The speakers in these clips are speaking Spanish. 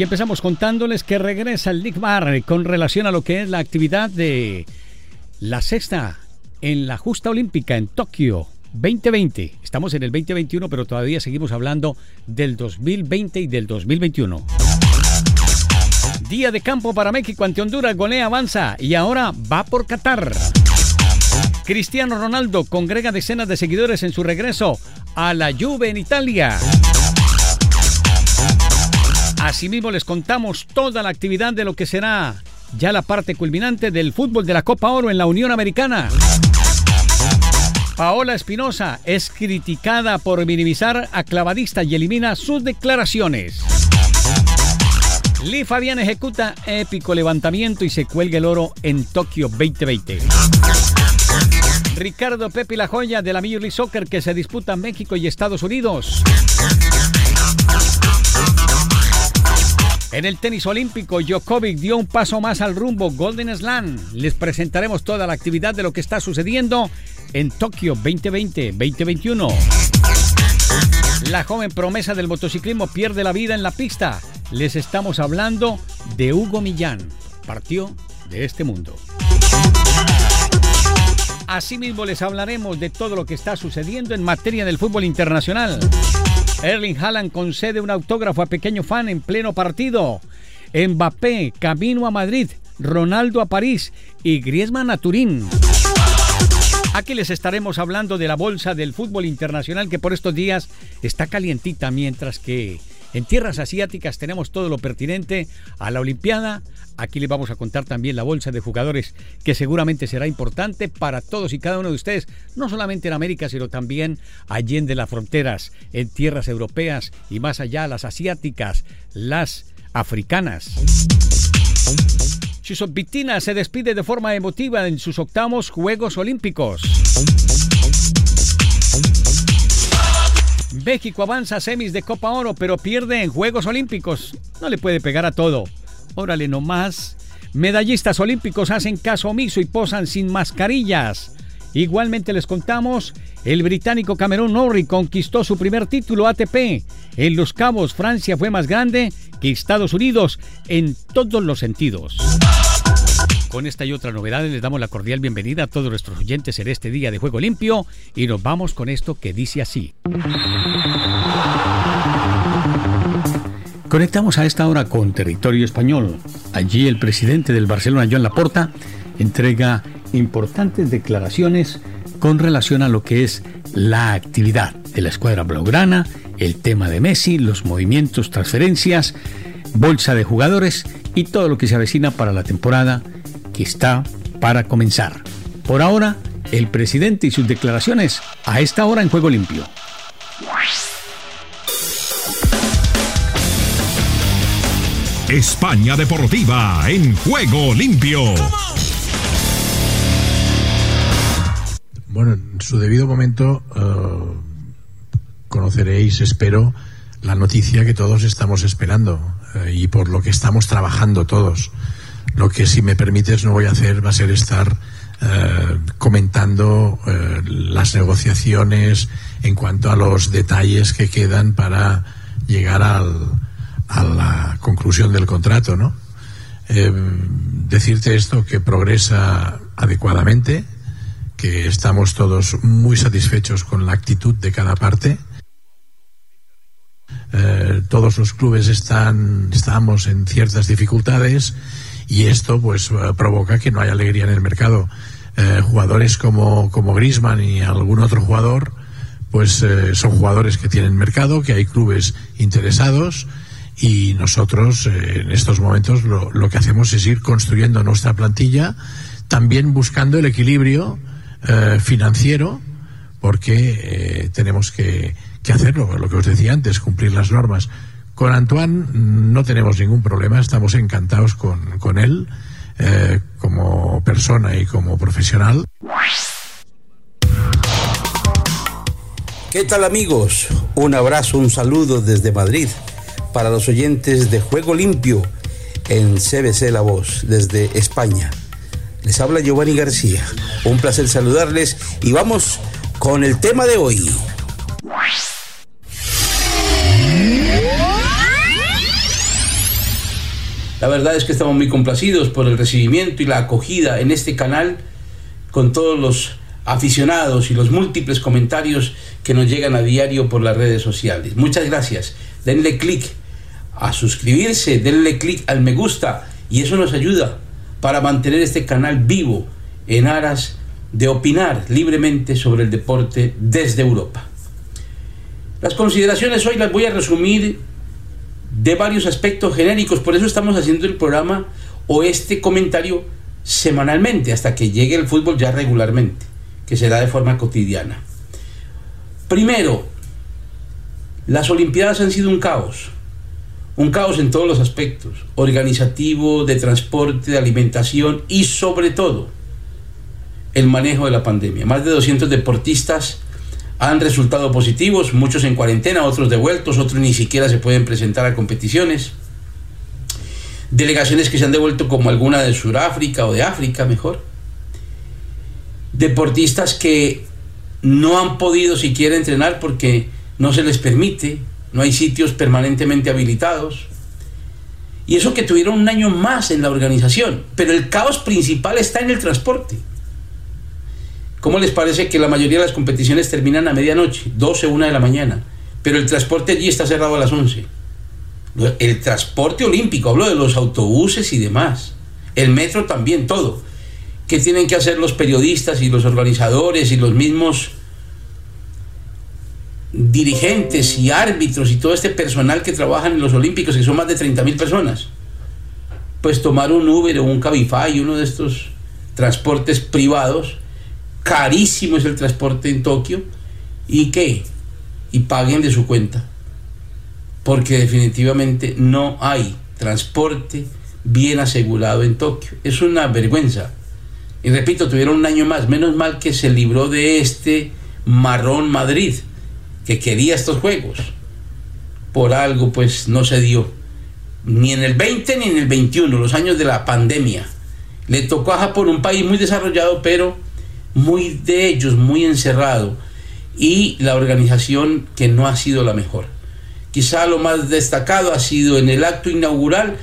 Y empezamos contándoles que regresa el Bar con relación a lo que es la actividad de la sexta en la justa olímpica en Tokio 2020. Estamos en el 2021, pero todavía seguimos hablando del 2020 y del 2021. Día de campo para México ante Honduras, golea avanza y ahora va por Qatar. Cristiano Ronaldo congrega decenas de seguidores en su regreso a la Juve en Italia. Asimismo les contamos toda la actividad de lo que será ya la parte culminante del fútbol de la Copa Oro en la Unión Americana. Paola Espinosa es criticada por minimizar a clavadista y elimina sus declaraciones. Lee Fabián ejecuta épico levantamiento y se cuelga el oro en Tokio 2020. Ricardo Pepe La Joya de la Major Soccer que se disputa México y Estados Unidos. En el tenis olímpico, Djokovic dio un paso más al rumbo Golden Slam. Les presentaremos toda la actividad de lo que está sucediendo en Tokio 2020-2021. La joven promesa del motociclismo pierde la vida en la pista. Les estamos hablando de Hugo Millán. Partió de este mundo. Asimismo les hablaremos de todo lo que está sucediendo en materia del fútbol internacional. Erling Haaland concede un autógrafo a pequeño fan en pleno partido. Mbappé camino a Madrid, Ronaldo a París y Griezmann a Turín. Aquí les estaremos hablando de la bolsa del fútbol internacional que por estos días está calientita mientras que en tierras asiáticas tenemos todo lo pertinente a la Olimpiada. Aquí les vamos a contar también la bolsa de jugadores que seguramente será importante para todos y cada uno de ustedes, no solamente en América, sino también allí de las fronteras, en tierras europeas y más allá, las asiáticas, las africanas. Chusovitina se despide de forma emotiva en sus octavos Juegos Olímpicos. México avanza a semis de Copa Oro, pero pierde en Juegos Olímpicos. No le puede pegar a todo. Órale nomás. Medallistas olímpicos hacen caso omiso y posan sin mascarillas. Igualmente les contamos, el británico Cameron Norrie conquistó su primer título ATP. En Los Cabos, Francia fue más grande que Estados Unidos en todos los sentidos. Con esta y otra novedad les damos la cordial bienvenida a todos nuestros oyentes en este día de Juego Limpio y nos vamos con esto que dice así. Conectamos a esta hora con territorio español. Allí el presidente del Barcelona, Joan Laporta, entrega importantes declaraciones con relación a lo que es la actividad de la escuadra blaugrana, el tema de Messi, los movimientos, transferencias, bolsa de jugadores y todo lo que se avecina para la temporada que está para comenzar. Por ahora, el presidente y sus declaraciones a esta hora en Juego Limpio. España Deportiva en Juego Limpio. Bueno, en su debido momento eh, conoceréis, espero, la noticia que todos estamos esperando eh, y por lo que estamos trabajando todos. Lo que, si me permites, no voy a hacer va a ser estar eh, comentando las negociaciones en cuanto a los detalles que quedan para llegar al, a la conclusión del contrato, ¿no? decirte esto que progresa adecuadamente, que estamos todos muy satisfechos con la actitud de cada parte. Eh, todos los clubes están estamos en ciertas dificultades y esto pues eh, provoca que no haya alegría en el mercado. Eh, jugadores como como Griezmann y algún otro jugador pues son jugadores que tienen mercado, que hay clubes interesados y nosotros en estos momentos lo, lo que hacemos es ir construyendo nuestra plantilla, también buscando el equilibrio eh, financiero, porque eh, tenemos que, que, hacerlo, lo que os decía antes, cumplir las normas. Con Antoine no tenemos ningún problema, estamos encantados con, con él eh, como persona y como profesional. ¿Qué tal amigos? Un abrazo, un saludo desde Madrid para los oyentes de Juego Limpio en CBC La Voz desde España. Les habla Giovanni García. Un placer saludarles y vamos con el tema de hoy. Verdad es que estamos muy complacidos por el recibimiento y la acogida en este canal con todos los aficionados y los múltiples comentarios que nos llegan a diario por las redes sociales. Muchas gracias. Denle clic a suscribirse, denle clic al me gusta y eso nos ayuda para mantener este canal vivo en aras de opinar libremente sobre el deporte desde Europa. Las consideraciones hoy las voy a resumir de varios aspectos genéricos, por eso estamos haciendo el programa o este comentario semanalmente hasta que llegue el fútbol ya regularmente, que será de forma cotidiana. Primero, las Olimpiadas han sido un caos, un caos en todos los aspectos, organizativo, de transporte, de alimentación y sobre todo el manejo de la pandemia. Más de 200 deportistas han resultado positivos, muchos en cuarentena, otros devueltos, otros ni siquiera se pueden presentar a competiciones. Delegaciones que se han devuelto como alguna de Sudáfrica o de África mejor. Deportistas que no han podido siquiera entrenar porque no se les permite, no hay sitios permanentemente habilitados. Y eso que tuvieron un año más en la organización, pero el caos principal está en el transporte. ¿Cómo les parece que la mayoría de las competiciones terminan a medianoche, 12, 1 de la mañana? Pero el transporte allí está cerrado a las 11. El transporte olímpico, hablo de los autobuses y demás. El metro también, todo. ¿Qué tienen que hacer los periodistas y los organizadores y los mismos dirigentes y árbitros y todo este personal que trabajan en los Olímpicos, que son más de 30 mil personas? Pues tomar un Uber o un Cabify, uno de estos transportes privados, carísimo es el transporte en Tokio, ¿y qué? Y paguen de su cuenta. Porque definitivamente no hay transporte bien asegurado en Tokio. Es una vergüenza. Y repito, tuvieron un año más. Menos mal que se libró de este marrón Madrid, que quería estos juegos. Por algo, pues no se dio. Ni en el 20 ni en el 21, los años de la pandemia. Le tocó a Japón, un país muy desarrollado, pero muy de ellos, muy encerrado. Y la organización que no ha sido la mejor. Quizá lo más destacado ha sido en el acto inaugural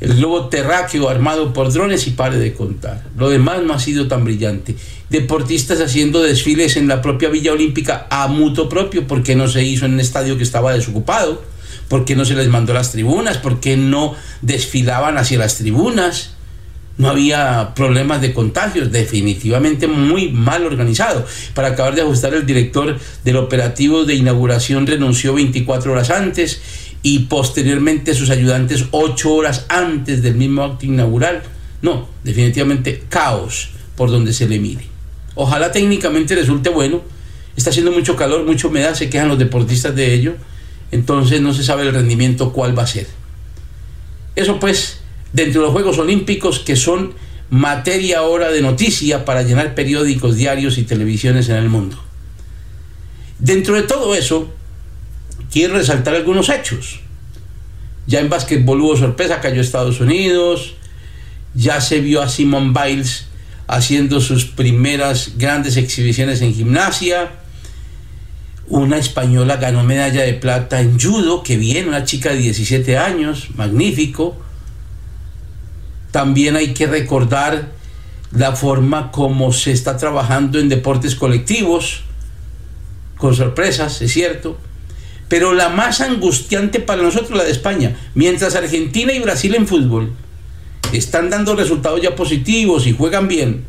el globo terráqueo armado por drones y pare de contar. Lo demás no ha sido tan brillante. Deportistas haciendo desfiles en la propia Villa Olímpica a mutuo propio, porque no se hizo en un estadio que estaba desocupado, porque no se les mandó las tribunas, porque no desfilaban hacia las tribunas. No había problemas de contagios, definitivamente muy mal organizado. Para acabar de ajustar, el director del operativo de inauguración renunció 24 horas antes y posteriormente sus ayudantes ocho horas antes del mismo acto inaugural. No, definitivamente caos por donde se le mire. Ojalá técnicamente resulte bueno. Está haciendo mucho calor, mucha humedad, se quejan los deportistas de ello. Entonces no se sabe el rendimiento cuál va a ser. Eso pues, dentro de los Juegos Olímpicos que son materia ahora de noticia para llenar periódicos, diarios y televisiones en el mundo. Dentro de todo eso, quiero resaltar algunos hechos. Ya en básquetbol hubo sorpresa, cayó Estados Unidos, ya se vio a Simone Biles haciendo sus primeras grandes exhibiciones en gimnasia. Una española ganó medalla de plata en judo, que bien, una chica de 17 años, magnífico. También hay que recordar la forma como se está trabajando en deportes colectivos, con sorpresas, es cierto pero la más angustiante para nosotros la de España. Mientras Argentina y Brasil en fútbol están dando resultados ya positivos y juegan bien,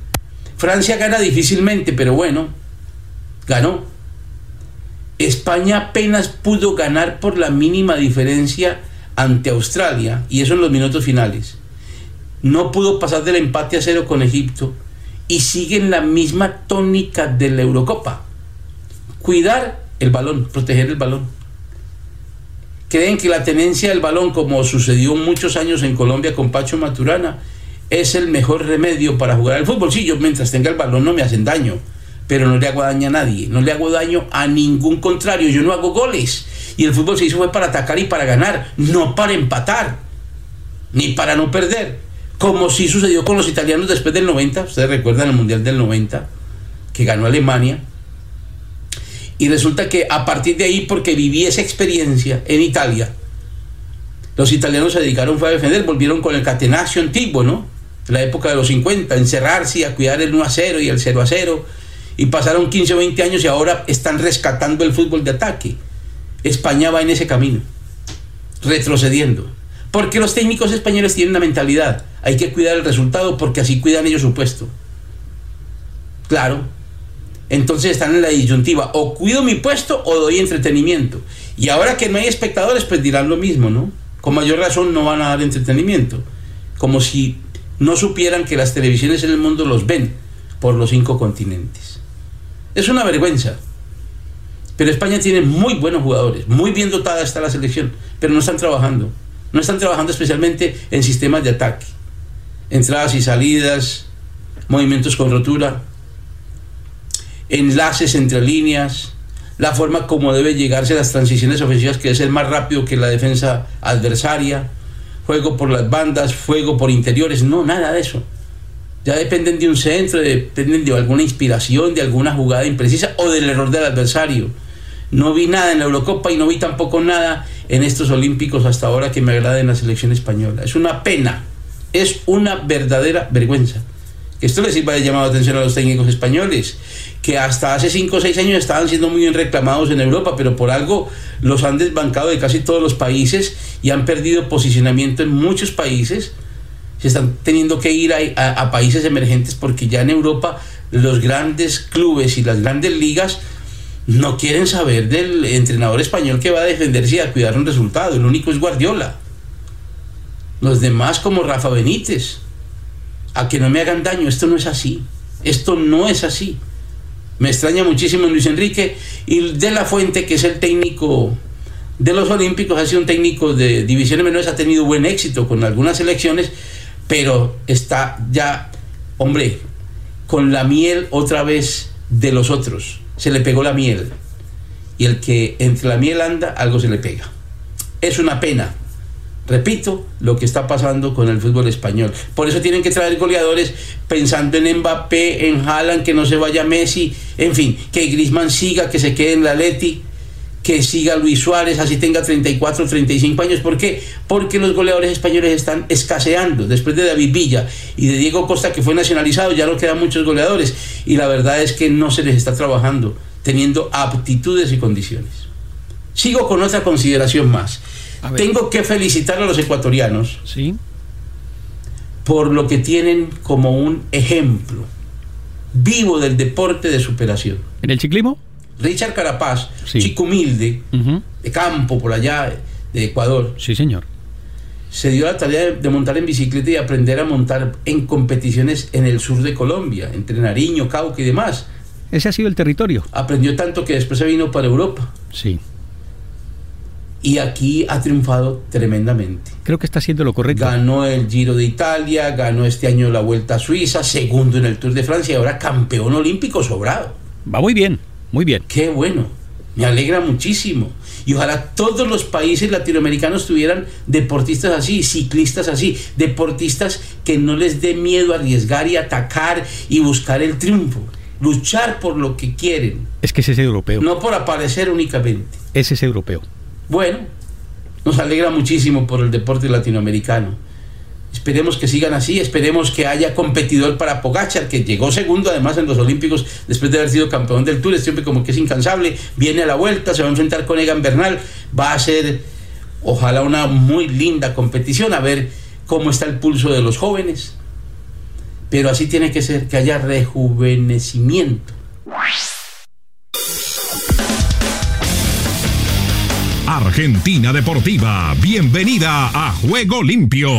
Francia gana difícilmente, pero bueno, ganó. España apenas pudo ganar por la mínima diferencia ante Australia, y eso en los minutos finales. No pudo pasar del empate a cero con Egipto y sigue en la misma tónica de la Eurocopa. Cuidar el balón, proteger el balón creen que la tenencia del balón, como sucedió muchos años en Colombia con Pacho Maturana, es el mejor remedio para jugar al fútbol. Sí, yo mientras tenga el balón no me hacen daño, pero no le hago daño a nadie, no le hago daño a ningún contrario, yo no hago goles. Y el fútbol se hizo fue para atacar y para ganar, no para empatar, ni para no perder. Como sí sucedió con los italianos después del 90, ustedes recuerdan el Mundial del 90, que ganó Alemania, y resulta que a partir de ahí, porque viví esa experiencia en Italia, Los italianos se dedicaron fue a defender, volvieron con el catenaccio antiguo, ¿no? La época de los 50, encerrarse a cuidar el 1 a 0 y el 0 a 0. Y pasaron 15 o 20 años y ahora están rescatando el fútbol de ataque. España va en ese camino, retrocediendo. Porque los técnicos españoles tienen una mentalidad. Hay que cuidar el resultado porque así cuidan ellos su puesto. Claro. Entonces están en la disyuntiva. O cuido mi puesto o doy entretenimiento. Y ahora que no hay espectadores, pues dirán lo mismo, ¿no? Con mayor razón no van a dar entretenimiento. Como si no supieran que las televisiones en el mundo los ven por los cinco continentes. Es una vergüenza. Pero España tiene muy buenos jugadores, muy bien dotada está la selección, pero no están trabajando. No están trabajando especialmente en sistemas de ataque. Entradas y salidas, movimientos con rotura, enlaces entre líneas, la forma como debe llegarse a las transiciones ofensivas, que es ser más rápido que la defensa adversaria, juego por las bandas, fuego por interiores, no, nada de eso. Ya dependen de un centro, dependen de alguna inspiración, de alguna jugada imprecisa o del error del adversario. No vi nada en la Eurocopa y no vi tampoco nada en estos Olímpicos hasta ahora que me agrada en la selección española. Es una pena, es una verdadera vergüenza. Esto les iba a llamar la atención a los técnicos españoles, que hasta hace 5 o 6 años estaban siendo muy bien reclamados en Europa, pero por algo los han desbancado de casi todos los países y han perdido posicionamiento en muchos países. Se están teniendo que ir a países emergentes porque ya en Europa los grandes clubes y las grandes ligas no quieren saber del entrenador español que va a defenderse y a cuidar un resultado. El único es Guardiola. Los demás como Rafa Benítez a que no me hagan daño. Esto no es así. Esto no es así. Me extraña muchísimo Luis Enrique y de la Fuente, que es el técnico de los Olímpicos, ha sido un técnico de divisiones menores, ha tenido buen éxito con algunas selecciones, pero está ya, hombre, con la miel otra vez de los otros. Se le pegó la miel. Y el que entre la miel anda, algo se le pega. Es una pena, Repito lo que está pasando con el fútbol español. Por eso tienen que traer goleadores pensando en Mbappé, en Haaland, que no se vaya Messi, en fin, que Griezmann siga, que se quede en la Leti, que siga Luis Suárez, así tenga 34, 35 años. ¿Por qué? Porque los goleadores españoles están escaseando. Después de David Villa y de Diego Costa, que fue nacionalizado, ya no quedan muchos goleadores. Y la verdad es que no se les está trabajando, teniendo aptitudes y condiciones. Sigo con otra consideración más. Tengo que felicitar a los ecuatorianos ¿Sí? por lo que tienen como un ejemplo vivo del deporte de superación. ¿En el ciclismo? Richard Carapaz, Sí. chico humilde, de campo por allá de Ecuador, Sí, señor. se dio la tarea de, de montar en bicicleta y aprender a montar en competiciones en el sur de Colombia, entre Nariño, Cauca y demás. Ese ha sido el territorio. Aprendió tanto que después se vino para Europa Sí. y aquí ha triunfado tremendamente. Creo que está haciendo lo correcto. Ganó el Giro de Italia, ganó este año la Vuelta a Suiza, segundo en el Tour de Francia y ahora campeón olímpico sobrado. Va muy bien, muy bien. Qué bueno, me alegra muchísimo. Y ojalá todos los países latinoamericanos tuvieran deportistas así, ciclistas así, deportistas que no les dé miedo arriesgar y atacar y buscar el triunfo, luchar por lo que quieren, Es que ese es europeo. no por aparecer únicamente. Ese es europeo. Bueno, nos alegra muchísimo por el deporte latinoamericano. Esperemos que sigan así, esperemos que haya competidor para Pogachar, que llegó segundo además en los Olímpicos después de haber sido campeón del Tour. Hombre como que es incansable, viene a la vuelta, se va a enfrentar con Egan Bernal, va a ser ojalá una muy linda competición, a ver cómo está el pulso de los jóvenes. Pero así tiene que ser, que haya rejuvenecimiento. Argentina Deportiva, bienvenida a Juego Limpio.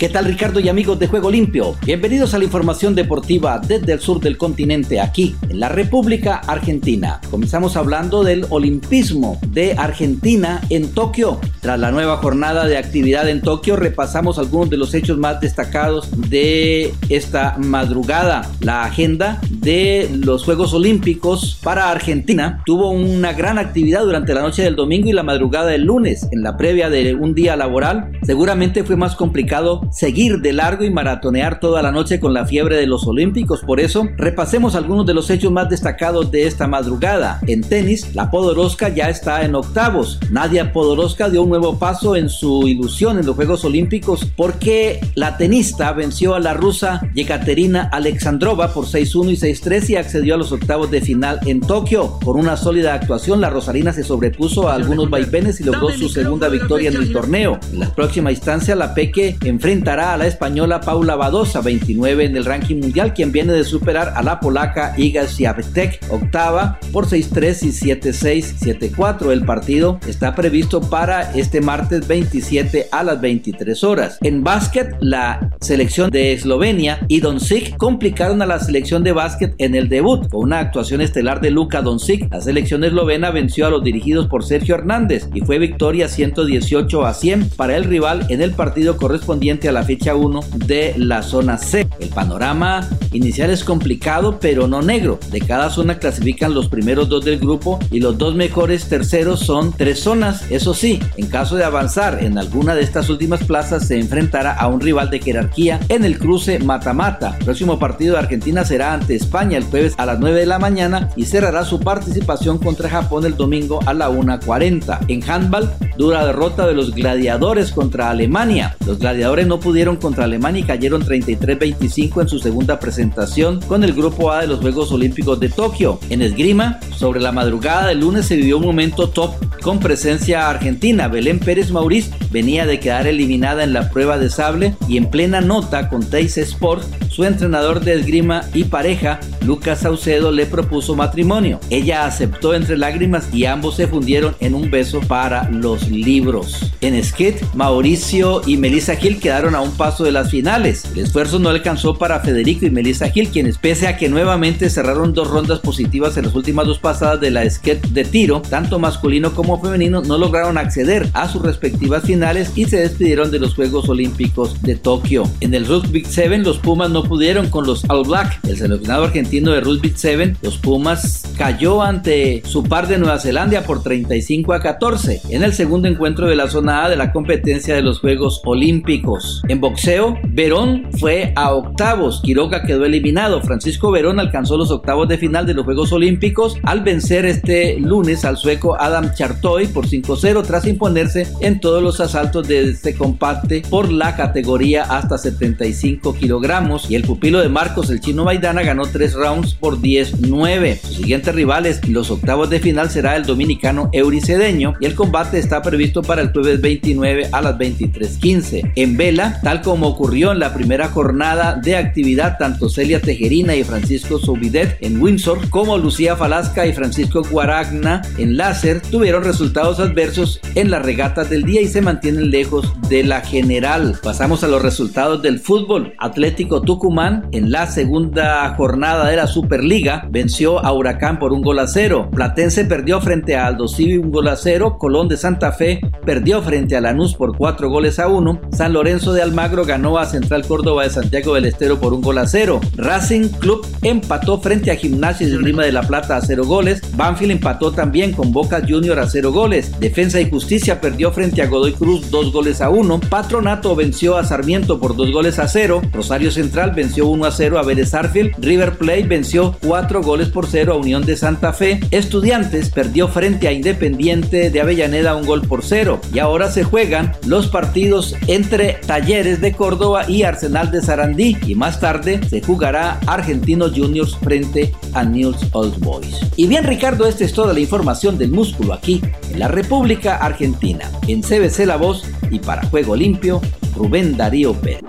¿Qué tal Ricardo y amigos de Juego Limpio? Bienvenidos a la información deportiva desde el sur del continente, aquí en la República Argentina. Comenzamos hablando del olimpismo de Argentina en Tokio. Tras la nueva jornada de actividad en Tokio, repasamos algunos de los hechos más destacados de esta madrugada. La agenda de los Juegos Olímpicos para Argentina tuvo una gran actividad durante la noche del domingo y la madrugada del lunes. En la previa de un día laboral, seguramente fue más complicado seguir de largo y maratonear toda la noche con la fiebre de los Olímpicos. Por eso, repasemos algunos de los hechos más destacados de esta madrugada. En tenis, la Podoroska ya está en octavos. Nadia Podoroska dio un nuevo paso en su ilusión en los Juegos Olímpicos porque la tenista venció a la rusa Yekaterina Alexandrova por 6-1 y 6-3 y accedió a los octavos de final en Tokio. Por una sólida actuación, la rosarina se sobrepuso a algunos vaivenes y logró su segunda victoria en el torneo. En la próxima instancia, la Peque enfrentará a la española Paula Badosa, 29 en el ranking mundial, quien viene de superar a la polaca Iga Swiatek, octava, por 6-3 y 7-6, 7-4. El partido está previsto para este martes 27 a las 23 horas. En básquet, la selección de Eslovenia y Doncic complicaron a la selección de básquet en el debut. Con una actuación estelar de Luka Doncic, la selección eslovena venció a los dirigidos por Sergio Hernández y fue victoria 118 a 100 para el rival en el partido correspondiente a la fecha 1 de la zona C. El panorama inicial es complicado pero no negro. De cada zona clasifican los primeros dos del grupo y los dos mejores terceros son tres zonas. Eso sí, en caso de avanzar en alguna de estas últimas plazas se enfrentará a un rival de jerarquía en el cruce mata-mata. Próximo partido de Argentina será ante España el jueves a las 9 de la mañana y cerrará su participación contra Japón el domingo a la 1.40. En handball, dura derrota de los gladiadores contra Alemania. Los gladiadores no pudieron contra Alemania y cayeron 33-25 en su segunda presentación con el grupo A de los Juegos Olímpicos de Tokio. En esgrima, sobre la madrugada del lunes se vivió un momento top con presencia argentina. Belén Pérez Mauriz venía de quedar eliminada en la prueba de sable y en plena nota con Teis Sport, su entrenador de esgrima y pareja, Lucas Saucedo, le propuso matrimonio. Ella aceptó entre lágrimas y ambos se fundieron en un beso para los libros. En skate, Mauricio y Melissa Gil a un paso de las finales. El esfuerzo no alcanzó para Federico y Melissa Gil, quienes pese a que nuevamente cerraron dos rondas positivas en las últimas dos pasadas de la skate de tiro, tanto masculino como femenino no lograron acceder a sus respectivas finales y se despidieron de los Juegos Olímpicos de Tokio. En el Rugby 7 los Pumas no pudieron con los All Black. El seleccionado argentino de Rugby 7, los Pumas cayó ante su par de Nueva Zelanda por 35 a 14 en el segundo encuentro de la zona A de la competencia de los Juegos Olímpicos. En boxeo, Verón fue a octavos, Quiroga quedó eliminado. Francisco Verón alcanzó los octavos de final de los Juegos Olímpicos al vencer este lunes al sueco Adam Chartoy por 5-0 tras imponerse en todos los asaltos de este compacte por la categoría hasta 75 kilogramos y el pupilo de Marcos, el chino Maidana, ganó 3 rounds por 10-9. Sus siguientes rivales los octavos de final será el dominicano Euricedeño y el combate está previsto para el jueves 29 a las 23.15. En vela, tal como ocurrió en la primera jornada de actividad, tanto Celia Tejerina y Francisco Subidet en Windsor como Lucía Falasca y Francisco Guaragna en Láser tuvieron resultados adversos en las regatas del día y se mantienen lejos de la general. Pasamos a los resultados del fútbol. Atlético Tucumán en la segunda jornada de la Superliga venció a Huracán por un gol a cero. Platense perdió frente a Aldo Civi un gol a cero. Colón de Santa Fe perdió frente a Lanús por cuatro goles a uno. San Lorenzo de Almagro ganó a Central Córdoba de Santiago del Estero por un gol a cero. Racing Club empató frente a Gimnasia de Lima de la Plata a cero goles. Banfield empató también con Boca Junior a cero goles. Defensa y Justicia perdió frente a Godoy Cruz dos goles a uno. Patronato venció a Sarmiento por dos goles a cero. Rosario Central venció 1 a 0 a Vélez Arfield. River Plate venció cuatro goles por cero a Unión de Santa Fe. Estudiantes perdió frente a Independiente de Avellaneda un gol por cero. Y ahora se juegan los partidos entre Talleres de Córdoba y Arsenal de Sarandí. Y más tarde se jugará Argentinos Juniors frente a News Old Boys. Y bien Ricardo, esta es toda la información del músculo aquí en la República Argentina. En CBC La Voz y para Juego Limpio, Rubén Darío Pérez.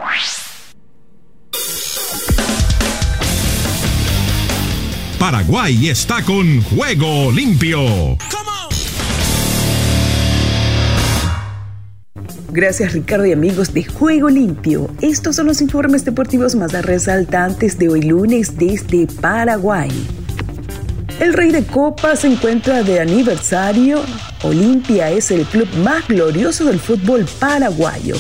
Paraguay está con Juego Limpio. Gracias Ricardo y amigos de Juego Limpio. Estos son los informes deportivos más resaltantes de hoy lunes desde Paraguay. El Rey de Copas se encuentra de aniversario. Olimpia es el club más glorioso del fútbol paraguayo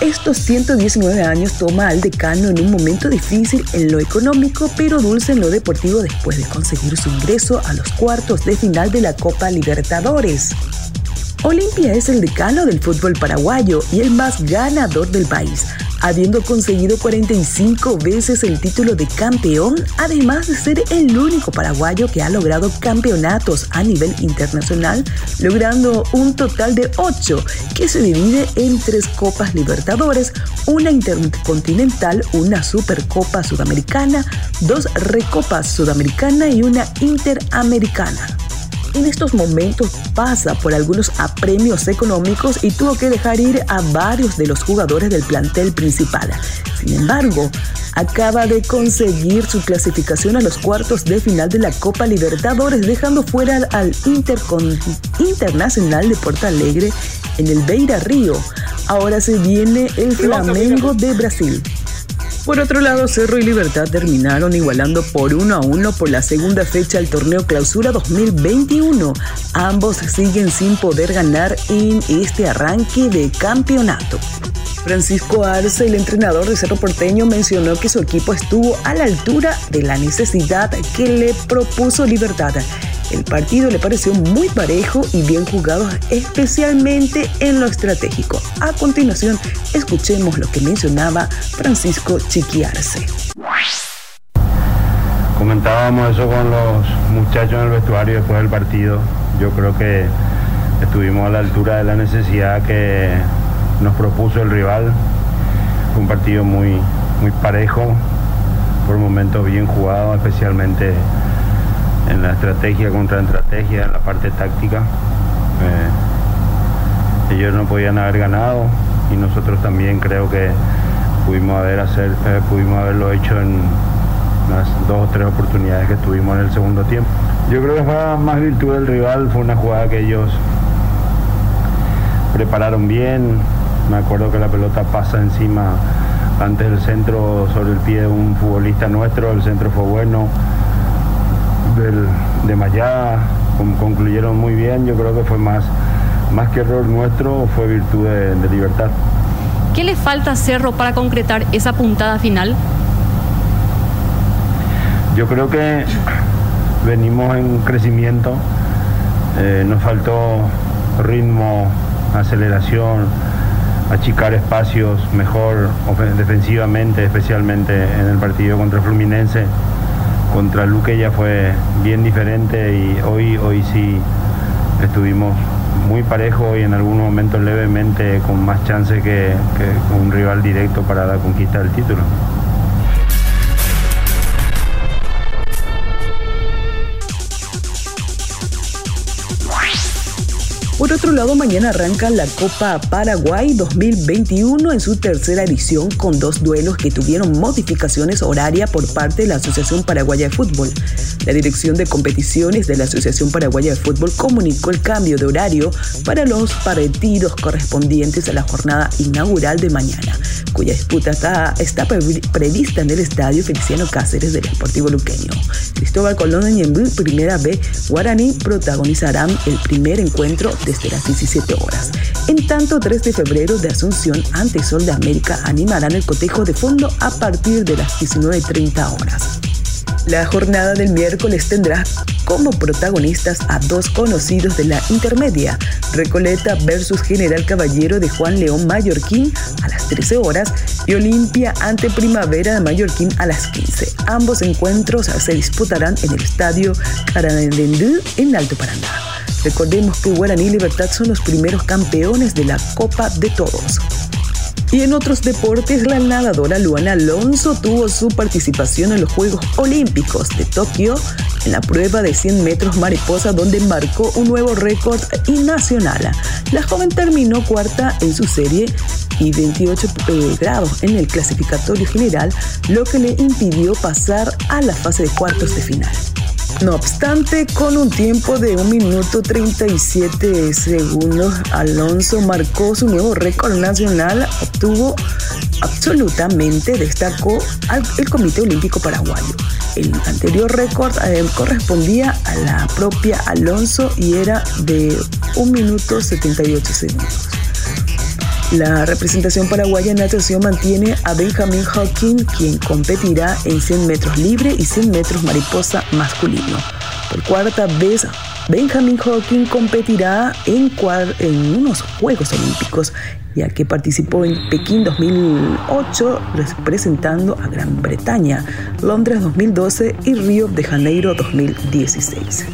Estos 119 años toma al decano en un momento difícil en lo económico, pero dulce en lo deportivo después de conseguir su ingreso a los cuartos de final de la Copa Libertadores. Olimpia es el decano del fútbol paraguayo y el más ganador del país, habiendo conseguido 45 veces el título de campeón, además de ser el único paraguayo que ha logrado campeonatos a nivel internacional, logrando un total de 8, que se divide en tres Copas Libertadores, una Intercontinental, una Supercopa Sudamericana, dos Recopas Sudamericana y una Interamericana en estos momentos pasa por algunos apremios económicos y tuvo que dejar ir a varios de los jugadores del plantel principal. Sin embargo, acaba de conseguir su clasificación a los cuartos de final de la Copa Libertadores, dejando fuera al Internacional de Porto Alegre en el Beira Río. Ahora se viene el Flamengo de Brasil. Por otro lado, Cerro y Libertad terminaron igualando por uno a uno por la segunda fecha del torneo Clausura 2021. Ambos siguen sin poder ganar en este arranque de campeonato. Francisco Arce, el entrenador de Cerro Porteño, mencionó que su equipo estuvo a la altura de la necesidad que le propuso Libertad. El partido le pareció muy parejo y bien jugado, especialmente en lo estratégico. A continuación, escuchemos lo que mencionaba Francisco Chiquiarce. Comentábamos eso con los muchachos en el vestuario después del partido. Yo creo que estuvimos a la altura de la necesidad que nos propuso el rival. Fue un partido muy, muy parejo, por momentos bien jugado, especialmente en la estrategia contra estrategia, en la parte táctica. Eh, ellos no podían haber ganado y nosotros también creo que pudimos haber hacer, eh, pudimos haberlo hecho en las dos o tres oportunidades que tuvimos en el segundo tiempo. Yo creo que fue más virtud del rival, fue una jugada que ellos prepararon bien, me acuerdo que la pelota pasa encima antes del centro sobre el pie de un futbolista nuestro, el centro fue bueno, del, de Mayá, concluyeron muy bien, yo creo que fue más, más que error nuestro, fue virtud de, de libertad. ¿Qué le falta a Cerro para concretar esa puntada final? Yo creo que venimos en crecimiento, eh, nos faltó ritmo, aceleración, achicar espacios mejor defensivamente, especialmente en el partido contra Fluminense. Contra Luque ya fue bien diferente y hoy, hoy sí estuvimos muy parejo y en algunos momentos levemente con más chance que, que un rival directo para la conquista del título. Por otro lado, mañana arranca la Copa Paraguay 2021 en su tercera edición con dos duelos que tuvieron modificaciones horarias por parte de la Asociación Paraguaya de Fútbol. La Dirección de Competiciones de la Asociación Paraguaya de Fútbol comunicó el cambio de horario para los partidos correspondientes a la jornada inaugural de mañana, cuya disputa está, está prevista en el Estadio Feliciano Cáceres del Deportivo Luqueño. Cristóbal Colón y en Primera B, Guaraní protagonizarán el primer encuentro desde las 17 horas. En tanto, 3 de febrero de Asunción ante Sol de América animarán el cotejo de fondo a partir de las 19.30 horas. La jornada del miércoles tendrá como protagonistas a dos conocidos de la intermedia, Recoleta versus General Caballero de Juan León Mallorquín a las 13 horas y Olimpia ante Primavera de Mallorquín a las 15. Ambos encuentros se disputarán en el estadio Caranendú en Alto Paraná. Recordemos que Guaraní y Libertad son los primeros campeones de la Copa de Todos. Y en otros deportes, la nadadora Luana Alonso tuvo su participación en los Juegos Olímpicos de Tokio en la prueba de 100 metros mariposa donde marcó un nuevo récord nacional. La joven terminó cuarta en su serie y 28 eh, grados en el clasificatorio general, lo que le impidió pasar a la fase de cuartos de final. No obstante, con un tiempo de 1 minuto 37 segundos, Alonso marcó su nuevo récord nacional, obtuvo absolutamente, destacó al el Comité Olímpico Paraguayo. El anterior récord eh, correspondía a la propia Alonso y era de 1 minuto 78 segundos. La representación paraguaya en natación mantiene a Benjamin Hawking, quien competirá en 100 metros libre y 100 metros mariposa masculino. Por cuarta vez, Benjamin Hawking competirá en, en unos Juegos Olímpicos, ya que participó en Pekín 2008 representando a Gran Bretaña, Londres 2012 y Río de Janeiro 2016.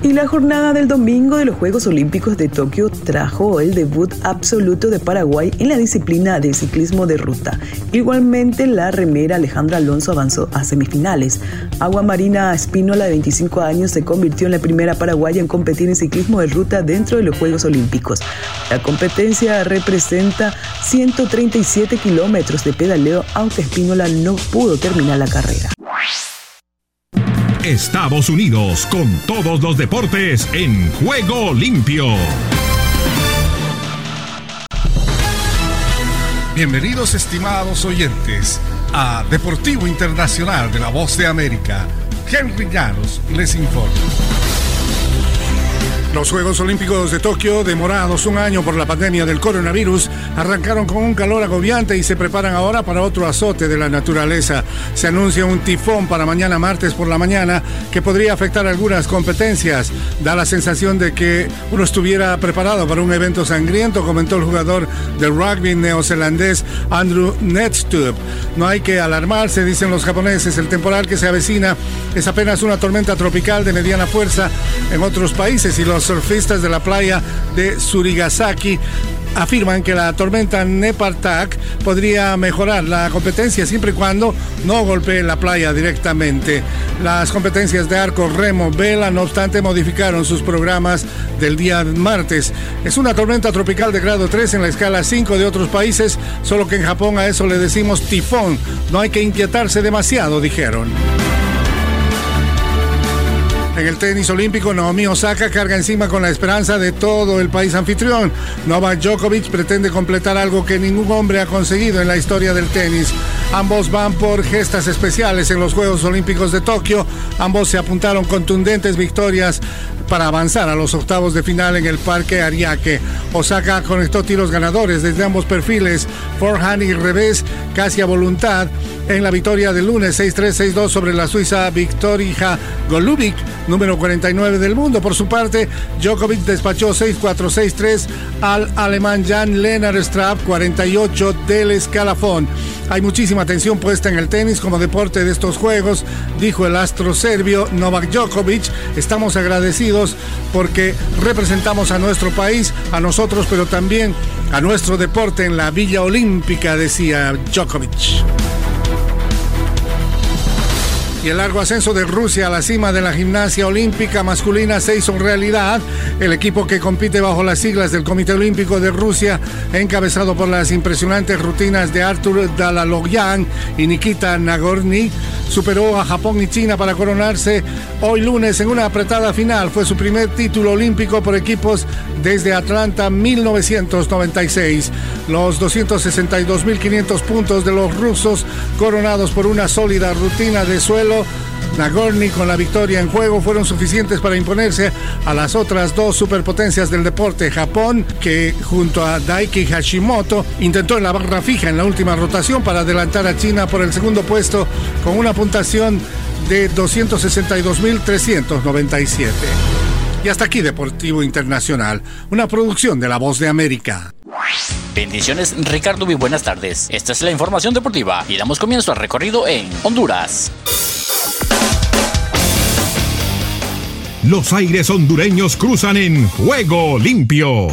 Y la jornada del domingo de los Juegos Olímpicos de Tokio trajo el debut absoluto de Paraguay en la disciplina de ciclismo de ruta. Igualmente, la remera Alejandra Alonso avanzó a semifinales. Agua Marina Espínola, de 25 años, se convirtió en la primera paraguaya en competir en ciclismo de ruta dentro de los Juegos Olímpicos. La competencia representa 137 kilómetros de pedaleo, aunque Espínola no pudo terminar la carrera. Estados Unidos con todos los deportes en juego limpio. Bienvenidos estimados oyentes a Deportivo Internacional de la Voz de América. Henry Llanos les informa. Los Juegos Olímpicos de Tokio, demorados un año por la pandemia del coronavirus, arrancaron con un calor agobiante y se preparan ahora para otro azote de la naturaleza. Se anuncia un tifón para mañana martes por la mañana que podría afectar algunas competencias. Da la sensación de que uno estuviera preparado para un evento sangriento, comentó el jugador del rugby neozelandés Andrew Netstub. No hay que alarmarse, dicen los japoneses. El temporal que se avecina es apenas una tormenta tropical de mediana fuerza en otros países y los surfistas de la playa de Surigasaki afirman que la tormenta Nepartak podría mejorar la competencia siempre y cuando no golpee la playa directamente. Las competencias de arco, remo, vela, no obstante, modificaron sus programas del día martes. Es una tormenta tropical de grado 3 en la escala 5 de otros países, solo que en Japón a eso le decimos tifón. No hay que inquietarse demasiado, dijeron. En el tenis olímpico, Naomi Osaka carga encima con la esperanza de todo el país anfitrión. Novak Djokovic pretende completar algo que ningún hombre ha conseguido en la historia del tenis. Ambos van por gestas especiales en los Juegos Olímpicos de Tokio. Ambos se apuntaron contundentes victorias para avanzar a los octavos de final en el Parque Ariake. Osaka conectó tiros ganadores desde ambos perfiles, forehand y revés, casi a voluntad, en la victoria del lunes 6-3, 6-2 sobre la suiza Victoria Golubic, número 49 del mundo. Por su parte, Djokovic despachó 6-4, 6-3 al alemán Jan Lennart Straub, 48 del escalafón. Hay muchísima atención puesta en el tenis como deporte de estos juegos, dijo el astro serbio Novak Djokovic. Estamos agradecidos porque representamos a nuestro país, a nosotros, pero también a nuestro deporte en la Villa Olímpica, decía Djokovic y el largo ascenso de Rusia a la cima de la gimnasia olímpica masculina se hizo realidad. El equipo que compite bajo las siglas del Comité Olímpico de Rusia, encabezado por las impresionantes rutinas de Artur Dalalogyan y Nikita Nagorny, superó a Japón y China para coronarse hoy lunes en una apretada final. Fue su primer título olímpico por equipos desde Atlanta 1996. Los 262.500 puntos de los rusos coronados por una sólida rutina de suelo Nagorny con la victoria en juego fueron suficientes para imponerse a las otras dos superpotencias del deporte, Japón, que junto a Daiki Hashimoto intentó en la barra fija en la última rotación para adelantar a China por el segundo puesto con una puntuación de 262.397. Y hasta aquí Deportivo Internacional, una producción de La Voz de América. Bendiciones Ricardo y buenas tardes. Esta es la información deportiva y damos comienzo al recorrido en Honduras. Los aires hondureños cruzan en juego limpio.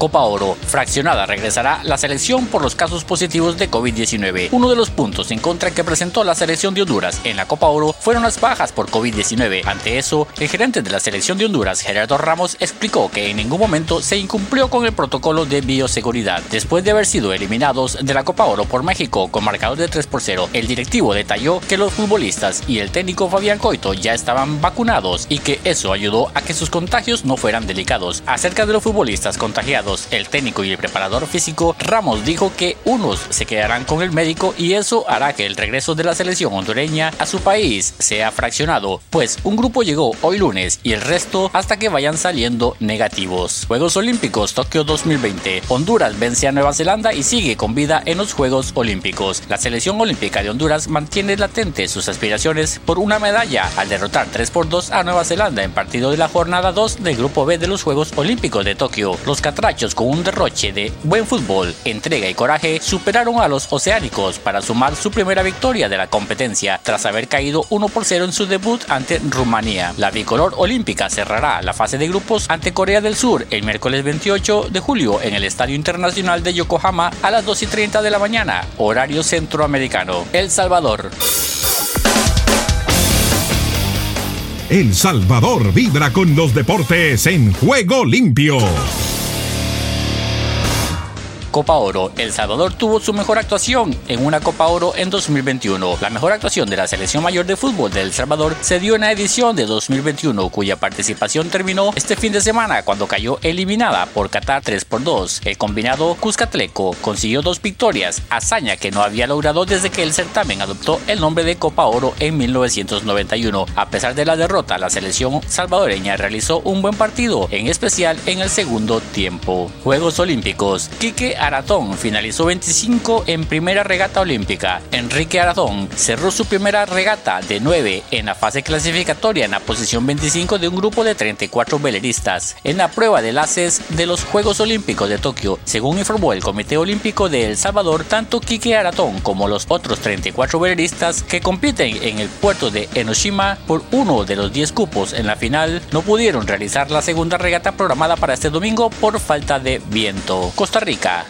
Copa Oro. Fraccionada regresará la selección por los casos positivos de COVID-19. Uno de los puntos en contra que presentó la selección de Honduras en la Copa Oro fueron las bajas por COVID-19. Ante eso, el gerente de la selección de Honduras, Gerardo Ramos, explicó que en ningún momento se incumplió con el protocolo de bioseguridad. Después de haber sido eliminados de la Copa Oro por México con marcador de 3 por 0, el directivo detalló que los futbolistas y el técnico Fabián Coito ya estaban vacunados y que eso ayudó a que sus contagios no fueran delicados. Acerca de los futbolistas contagiados, el técnico y el preparador físico, Ramos dijo que unos se quedarán con el médico y eso hará que el regreso de la selección hondureña a su país sea fraccionado, pues un grupo llegó hoy lunes y el resto hasta que vayan saliendo negativos. Juegos Olímpicos Tokio 2020. Honduras vence a Nueva Zelanda y sigue con vida en los Juegos Olímpicos. La selección olímpica de Honduras mantiene latente sus aspiraciones por una medalla al derrotar 3 por 2 a Nueva Zelanda en partido de la jornada 2 del Grupo B de los Juegos Olímpicos de Tokio. Los catrachos con un derroche de buen fútbol, entrega y coraje superaron a los oceánicos para sumar su primera victoria de la competencia tras haber caído 1 por 0 en su debut ante Rumanía. La bicolor olímpica cerrará la fase de grupos ante Corea del Sur el miércoles 28 de julio en el Estadio Internacional de Yokohama a las 2 y 30 de la mañana, horario centroamericano. El Salvador. El Salvador vibra con los deportes en juego limpio. Copa Oro. El Salvador tuvo su mejor actuación en una Copa Oro en 2021. La mejor actuación de la selección mayor de fútbol de El Salvador se dio en la edición de 2021, cuya participación terminó este fin de semana cuando cayó eliminada por Qatar 3 por 2. El combinado Cuscatleco consiguió dos victorias, hazaña que no había logrado desde que el certamen adoptó el nombre de Copa Oro en 1991. A pesar de la derrota, la selección salvadoreña realizó un buen partido, en especial en el segundo tiempo. Juegos Olímpicos. Quique Aratón finalizó 25 en primera regata olímpica. Enrique Aratón cerró su primera regata de 9 en la fase clasificatoria en la posición 25 de un grupo de 34 veleristas en la prueba de laces de los Juegos Olímpicos de Tokio. Según informó el Comité Olímpico de El Salvador, tanto Quique Aratón como los otros 34 veleristas que compiten en el puerto de Enoshima por uno de los 10 cupos en la final no pudieron realizar la segunda regata programada para este domingo por falta de viento. Costa Rica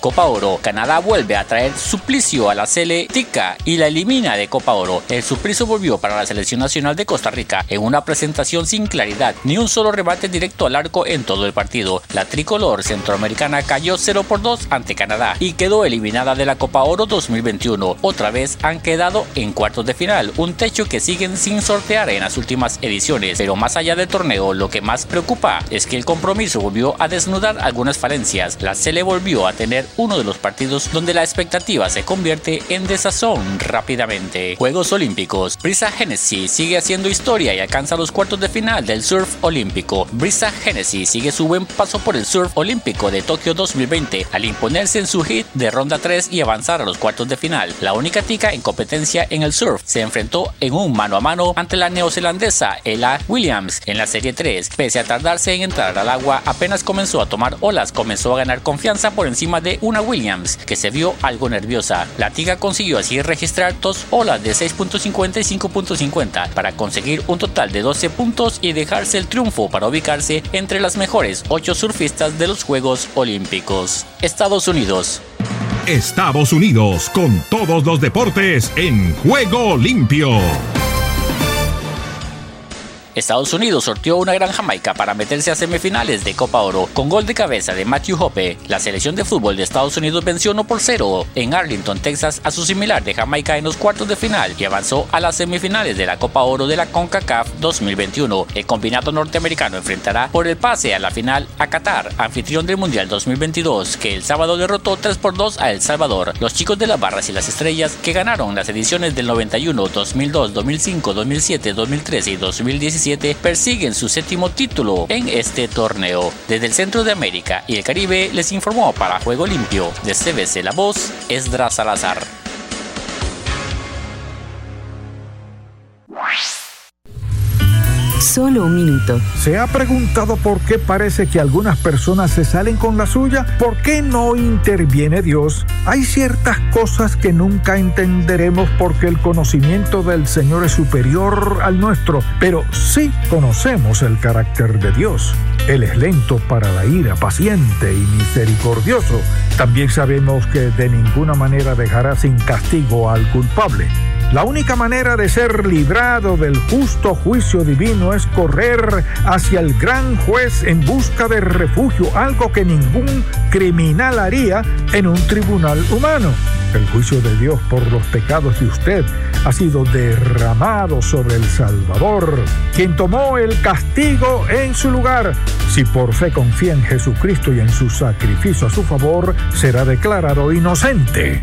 Copa Oro. Canadá vuelve a traer suplicio a la Cele Tica y la elimina de Copa Oro. El suplicio volvió para la selección nacional de Costa Rica en una presentación sin claridad, ni un solo rebate directo al arco en todo el partido. La tricolor centroamericana cayó 0 por 2 ante Canadá y quedó eliminada de la Copa Oro 2021. Otra vez han quedado en cuartos de final, un techo que siguen sin sortear en las últimas ediciones. Pero más allá del torneo, lo que más preocupa es que el compromiso volvió a desnudar algunas falencias. La Cele volvió a tener uno de los partidos donde la expectativa se convierte en desazón rápidamente. Juegos Olímpicos. Brisa Genesis sigue haciendo historia y alcanza los cuartos de final del surf olímpico. Brisa Genesis sigue su buen paso por el surf olímpico de Tokio 2020 al imponerse en su hit de ronda 3 y avanzar a los cuartos de final. La única tica en competencia en el surf se enfrentó en un mano a mano ante la neozelandesa Ella Williams en la serie 3. Pese a tardarse en entrar al agua, apenas comenzó a tomar olas, comenzó a ganar confianza por encima de una Williams, que se vio algo nerviosa. La Tiga consiguió así registrar dos olas de 6.50 y 5.50 para conseguir un total de 12 puntos y dejarse el triunfo para ubicarse entre las mejores 8 surfistas de los Juegos Olímpicos. Estados Unidos. Estados Unidos con todos los deportes en juego limpio. Estados Unidos sorteó una gran Jamaica para meterse a semifinales de Copa Oro con gol de cabeza de Matthew Hoppe. La selección de fútbol de Estados Unidos venció 1 por 0 en Arlington, Texas a su similar de Jamaica en los cuartos de final y avanzó a las semifinales de la Copa Oro de la CONCACAF 2021. El combinado norteamericano enfrentará por el pase a la final a Qatar, anfitrión del Mundial 2022, que el sábado derrotó 3 por 2 a El Salvador. Los chicos de las barras y las estrellas que ganaron las ediciones del 91, 2002, 2005, 2007, 2013 y 2017 persiguen su séptimo título en este torneo. Desde el centro de América y el Caribe les informó para Juego Limpio de CBC La Voz, Esdras Salazar. Solo un minuto. ¿Se ha preguntado por qué parece que algunas personas se salen con la suya? ¿Por qué no interviene Dios? Hay ciertas cosas que nunca entenderemos porque el conocimiento del Señor es superior al nuestro, pero sí conocemos el carácter de Dios. Él es lento para la ira, paciente y misericordioso. También sabemos que de ninguna manera dejará sin castigo al culpable. La única manera de ser librado del justo juicio divino es correr hacia el gran juez en busca de refugio, algo que ningún criminal haría en un tribunal humano. El juicio de Dios por los pecados de usted ha sido derramado sobre el Salvador, quien tomó el castigo en su lugar. Si por fe confía en Jesucristo y en su sacrificio a su favor, será declarado inocente.